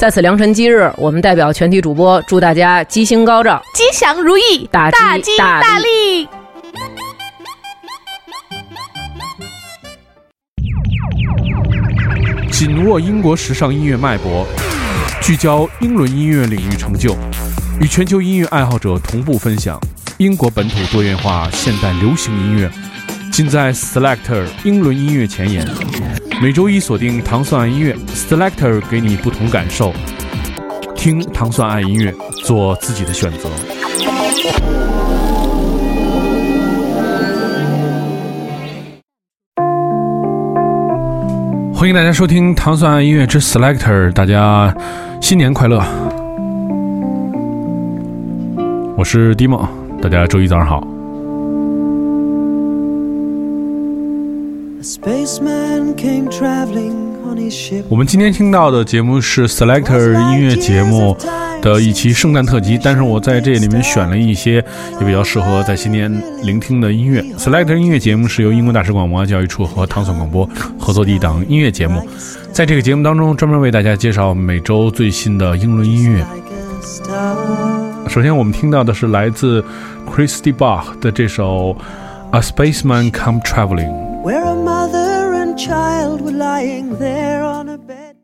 在此良辰吉日，我们代表全体主播祝大家吉星高照、吉祥如意、大吉大利。紧握英国时尚音乐脉搏，聚焦英伦音乐领域成就，与全球音乐爱好者同步分享英国本土多元化现代流行音乐，尽在 Selector 英伦音乐前沿。每周一锁定糖蒜爱音乐，Selector 给你不同感受。听糖蒜爱音乐，做自己的选择。欢迎大家收听糖蒜爱音乐之 Selector，大家新年快乐！我是 Dimo，大家周一早上好。我们今天听到的节目是 Selector 音乐节目的一期圣诞特辑，但是我在这里面选了一些也比较适合在新年聆听的音乐。Selector 音乐节目是由英国大使馆文化教育处和唐宋广播合作的一档音乐节目，在这个节目当中专门为大家介绍每周最新的英伦音乐。首先我们听到的是来自 Christy Bach 的这首 A Spaceman Come Traveling。Child were lying there on a bed.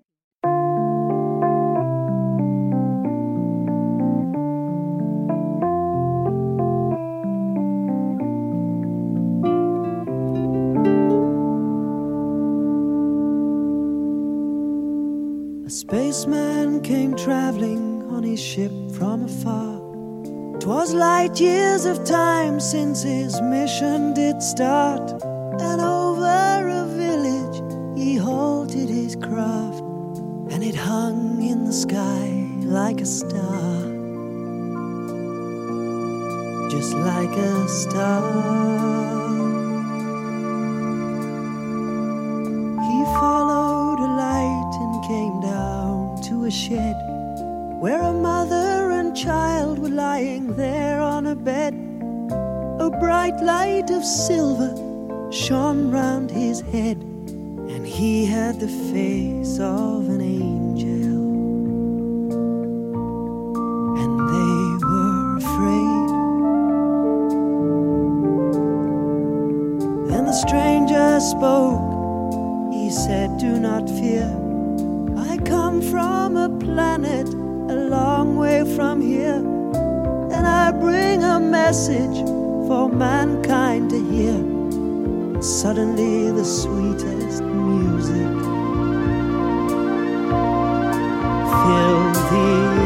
A spaceman came traveling on his ship from afar. Twas light years of time since his mission did start and halted his craft, and it hung in the sky like a star, just like a star. He followed a light and came down to a shed where a mother and child were lying there on a bed. A bright light of silver shone round his head, he had the face of an angel. And they were afraid. Then the stranger spoke. He said, Do not fear. I come from a planet a long way from here, and I bring a message for mankind to hear suddenly the sweetest music filled the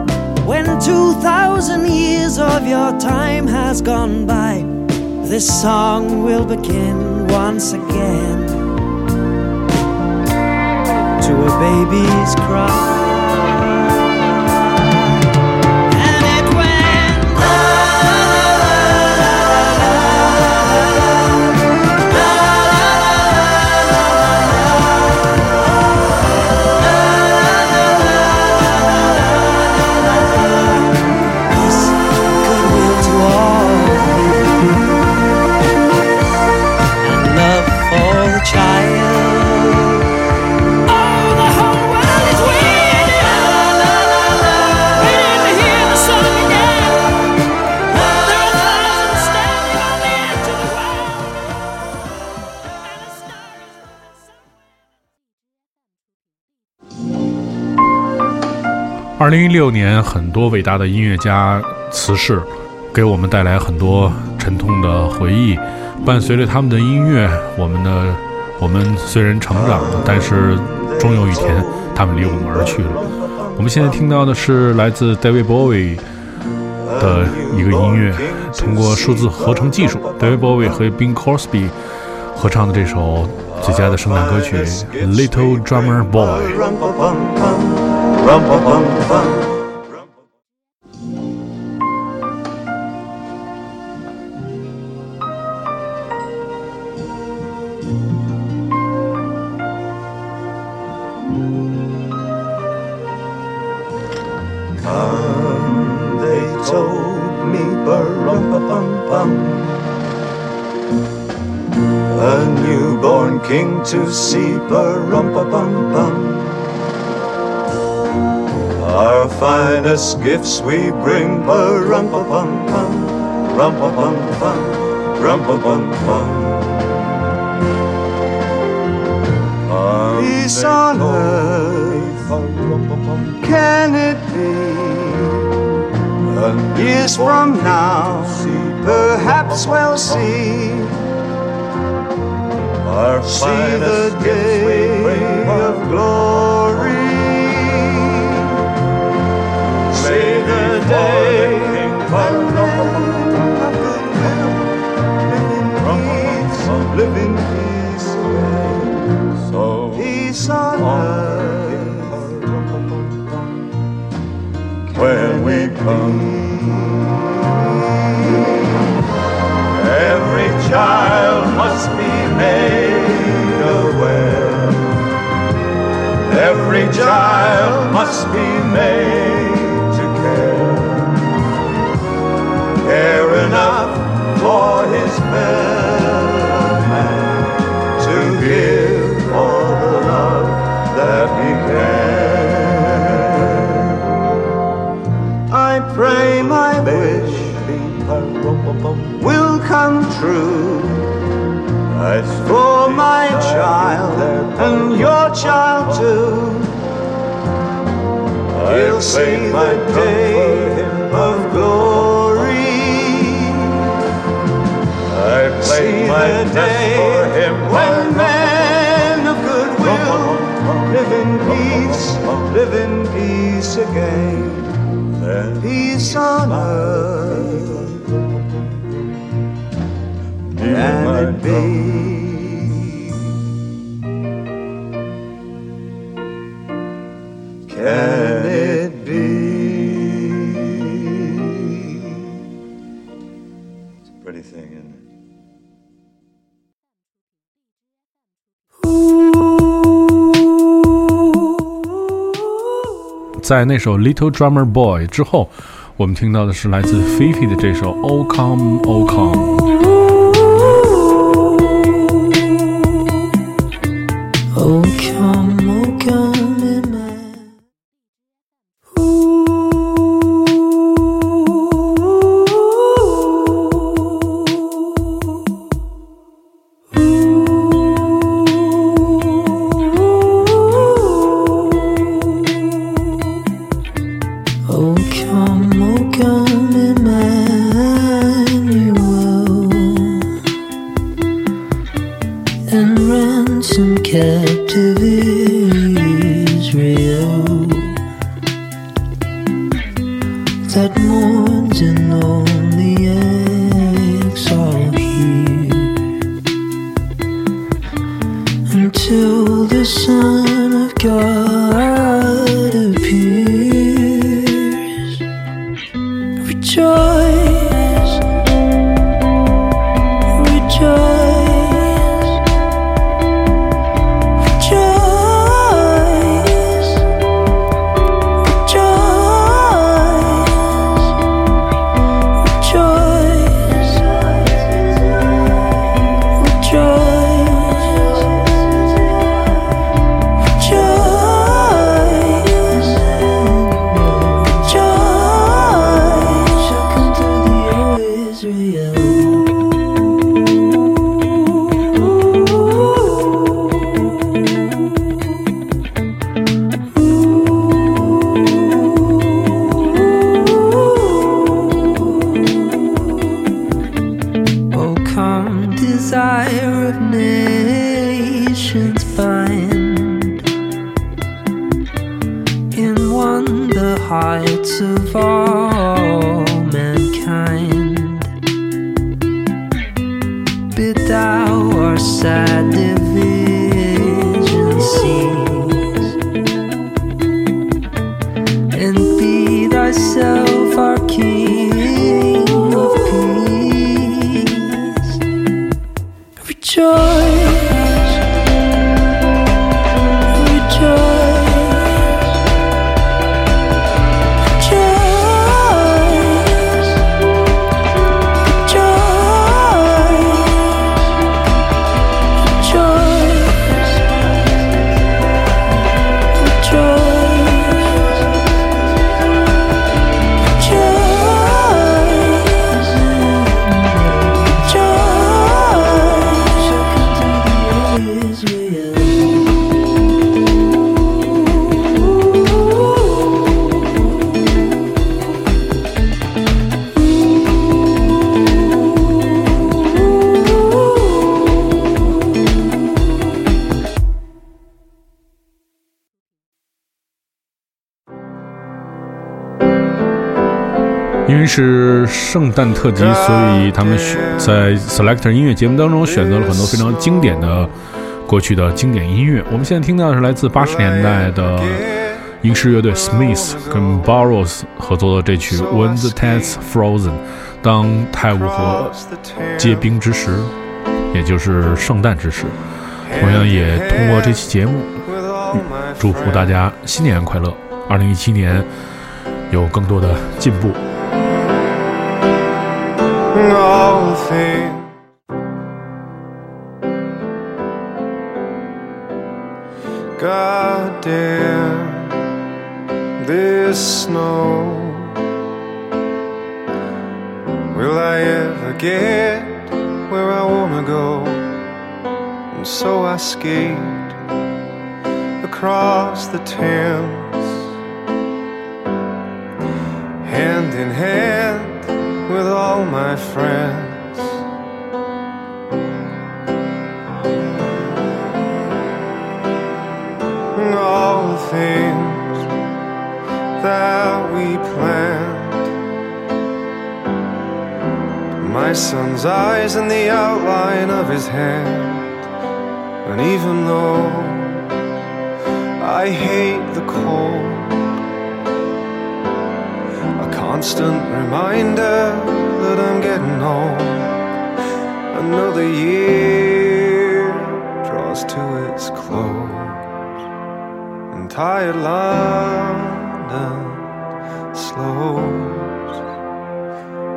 When 2,000 years of your time has gone by, this song will begin once again to a baby's cry. 零一六年，很多伟大的音乐家辞世，给我们带来很多沉痛的回忆。伴随着他们的音乐，我们的我们虽然成长了，但是终有一天，他们离我们而去了。我们现在听到的是来自 David Bowie 的一个音乐，通过数字合成技术，David Bowie 和 Bing Crosby 合唱的这首最佳的圣诞歌曲《Little Drummer Boy》。They told me, bum A newborn king to see, bum bum Our finest gifts we bring, bum bum bum. Rum bum bum. Rum bum bum. Peace on earth, can it be? Years from now, perhaps we'll see. Our see the day of glory. Every child must be made enough for his fellow man to give all the love that he can. I pray my wish will come true. As for my child and your child too, he'll see the day of glory. Play my day for him when men of goodwill live in peace, live in peace again. Peace on earth. Can it be? 在那首《Little Drummer Boy》之后，我们听到的是来自菲菲的这首《O Come O Come》。是圣诞特辑，所以他们选在 Selector 音乐节目当中选择了很多非常经典的过去的经典音乐。我们现在听到的是来自八十年代的英式乐队 Smith 跟 Burroughs 合作的这曲《When the Tide's Frozen》，当泰晤河结冰之时，也就是圣诞之时。同样也通过这期节目，祝福大家新年快乐，二零一七年有更多的进步。All things. God damn this snow. Will I ever get where I wanna go? And so I skate across the Thames, hand in hand with all my friends. And all the things that we planned. My son's eyes and the outline of his hand. And even though I hate the cold, constant reminder that I'm getting old. Another year draws to its close, and tired London slows.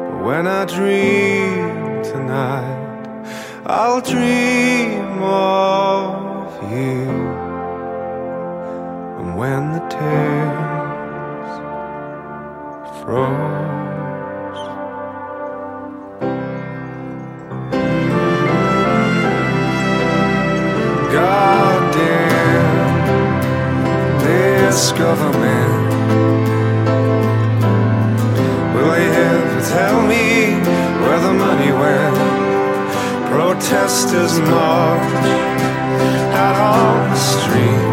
But when I dream tonight, I'll dream of you. And when the Thames froze. God damn this government. Will they ever tell me where the money went? Protesters march out on the street.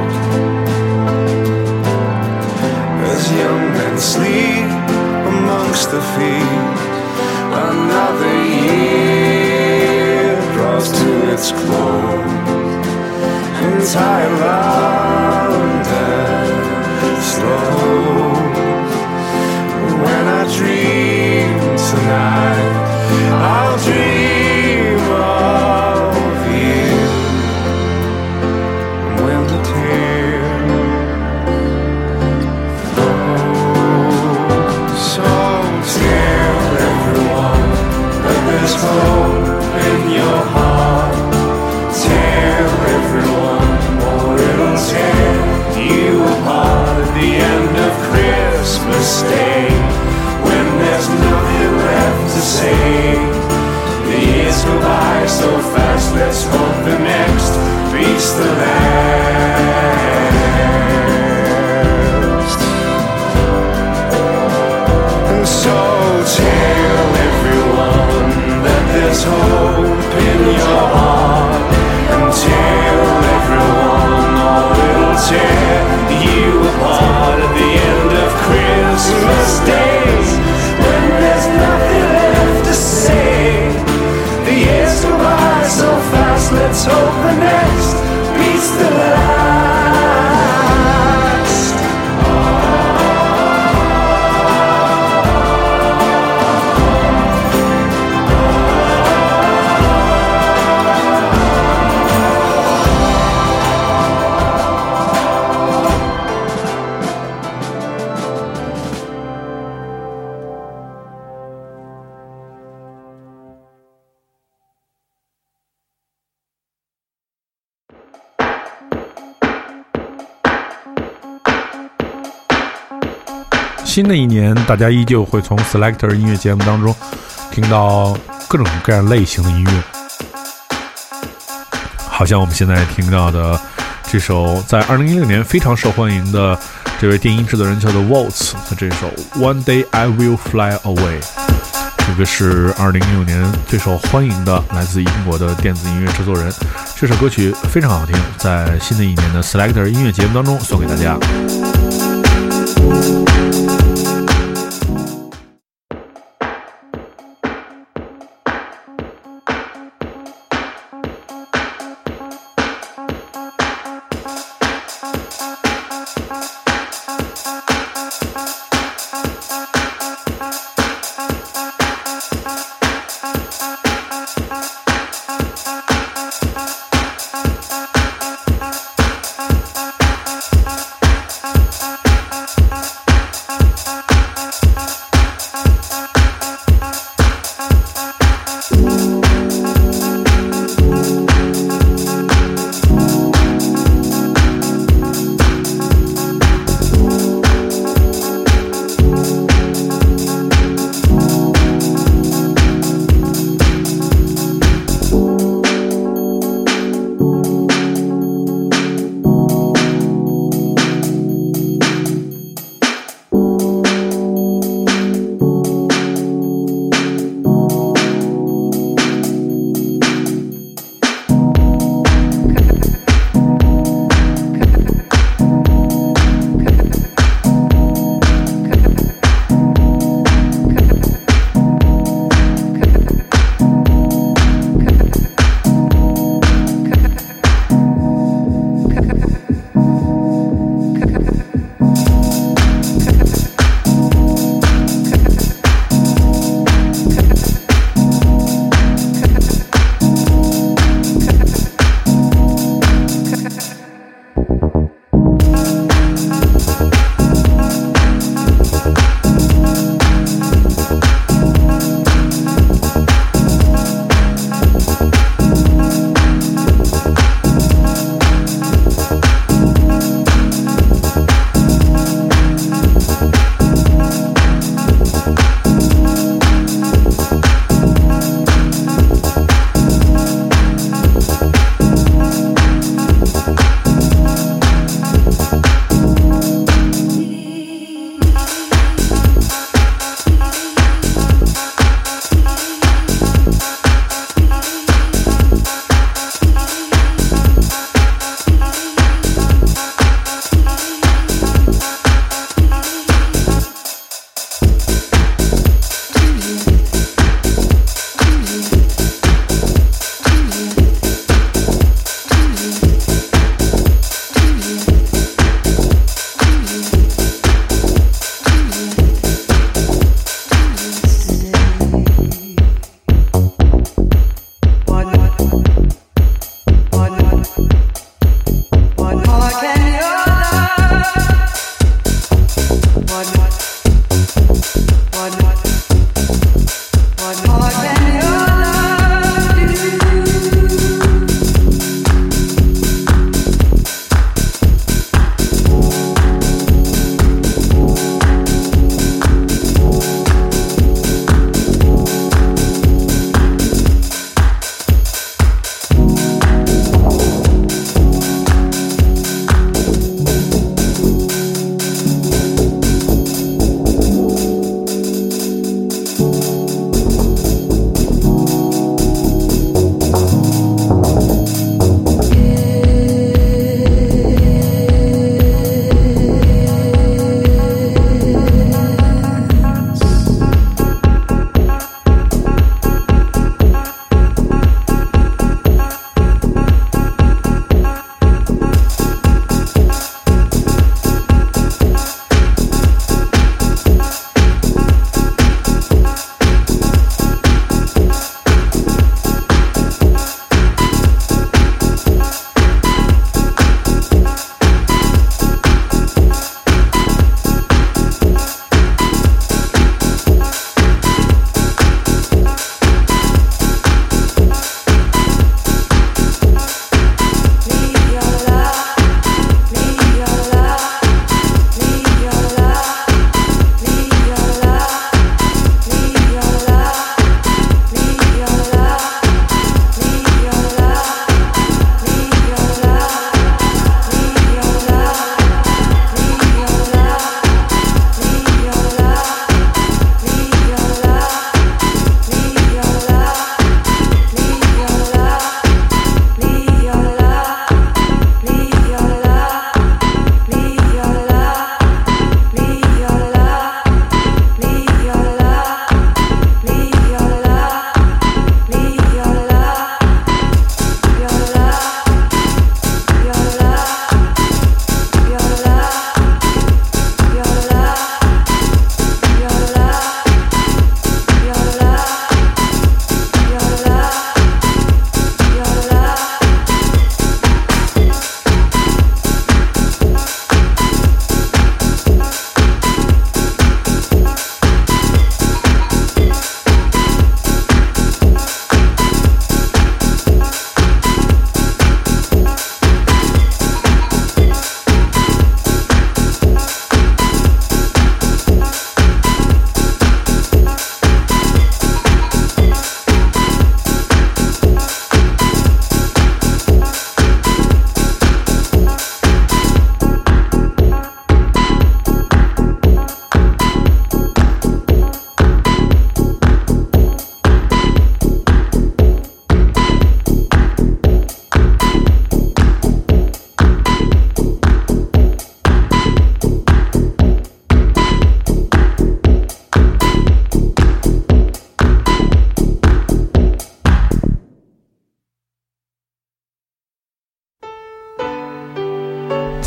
As young men sleep amongst the feet, another year draws to its close. Entire London slows. 新的一年，大家依旧会从 Selector 音乐节目当中听到各种各样类型的音乐，好像我们现在听到的这首在2016年非常受欢迎的这位电音制作人叫做 Waltz 的这首 One Day I Will Fly Away，这个是2016年最受欢迎的来自英国的电子音乐制作人。这首歌曲非常好听，在新的一年的 Selector 音乐节目当中送给大家。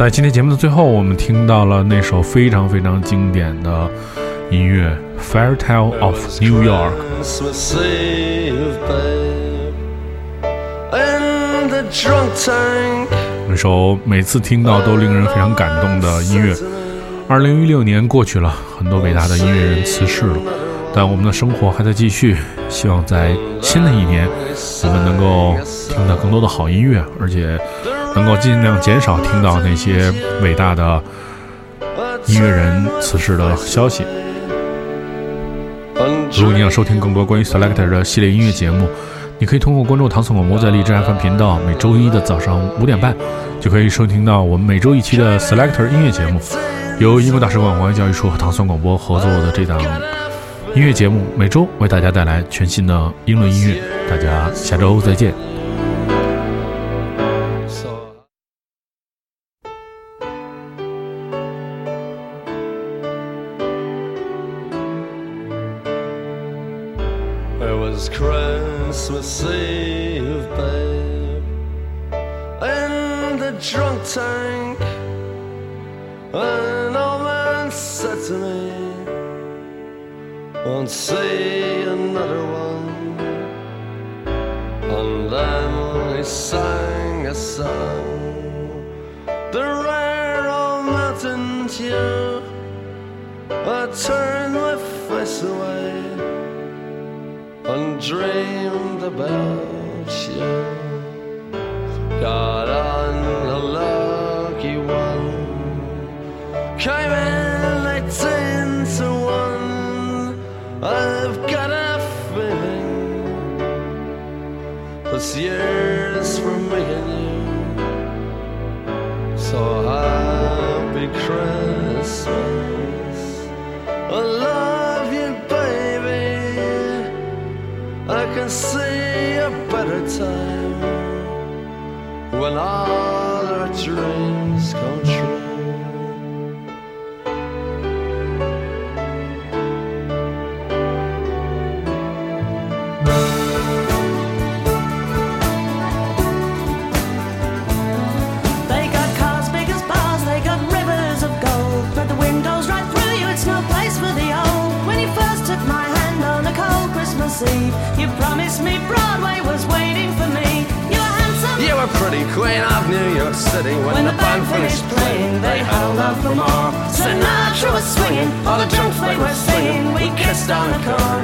在今天节目的最后，我们听到了那首非常非常经典的音乐《Fairy Tale of New York》。那首每次听到都令人非常感动的音乐。二零一六年过去了，很多伟大的音乐人辞世了，但我们的生活还在继续。希望在新的一年，我们能够听到更多的好音乐，而且能够尽量减少听到那些伟大的音乐人辞世的消息。如果你想收听更多关于 Selector 的系列音乐节目，你可以通过关注唐宋广播在荔枝 FM 频道，每周一的早上五点半就可以收听到我们每周一期的 Selector 音乐节目，由英国大使馆国外教育处和唐宋广播合作的这档音乐节目，每周为大家带来全新的英伦音乐。大家下周再见。Was Christmas Eve, babe, in the drunk tank. An old man said to me, Won't see another one. And then he sang a song, the dreamed about you. Got lucky one, came in eighteen to one. I've got a feeling this year's for me and you. So happy Christmas. Love can see a better time when all our dreams come true. Christmas Eve, you promised me Broadway was waiting for me. You were handsome. You were pretty queen of New York City when, When the band finished playing. They held out for more. Sinatra was swinging, all the drunks they were singing. We kissed on the corner,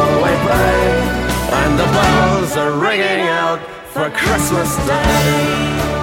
"Galway Bay, and the bells are ringing out for Christmas Day.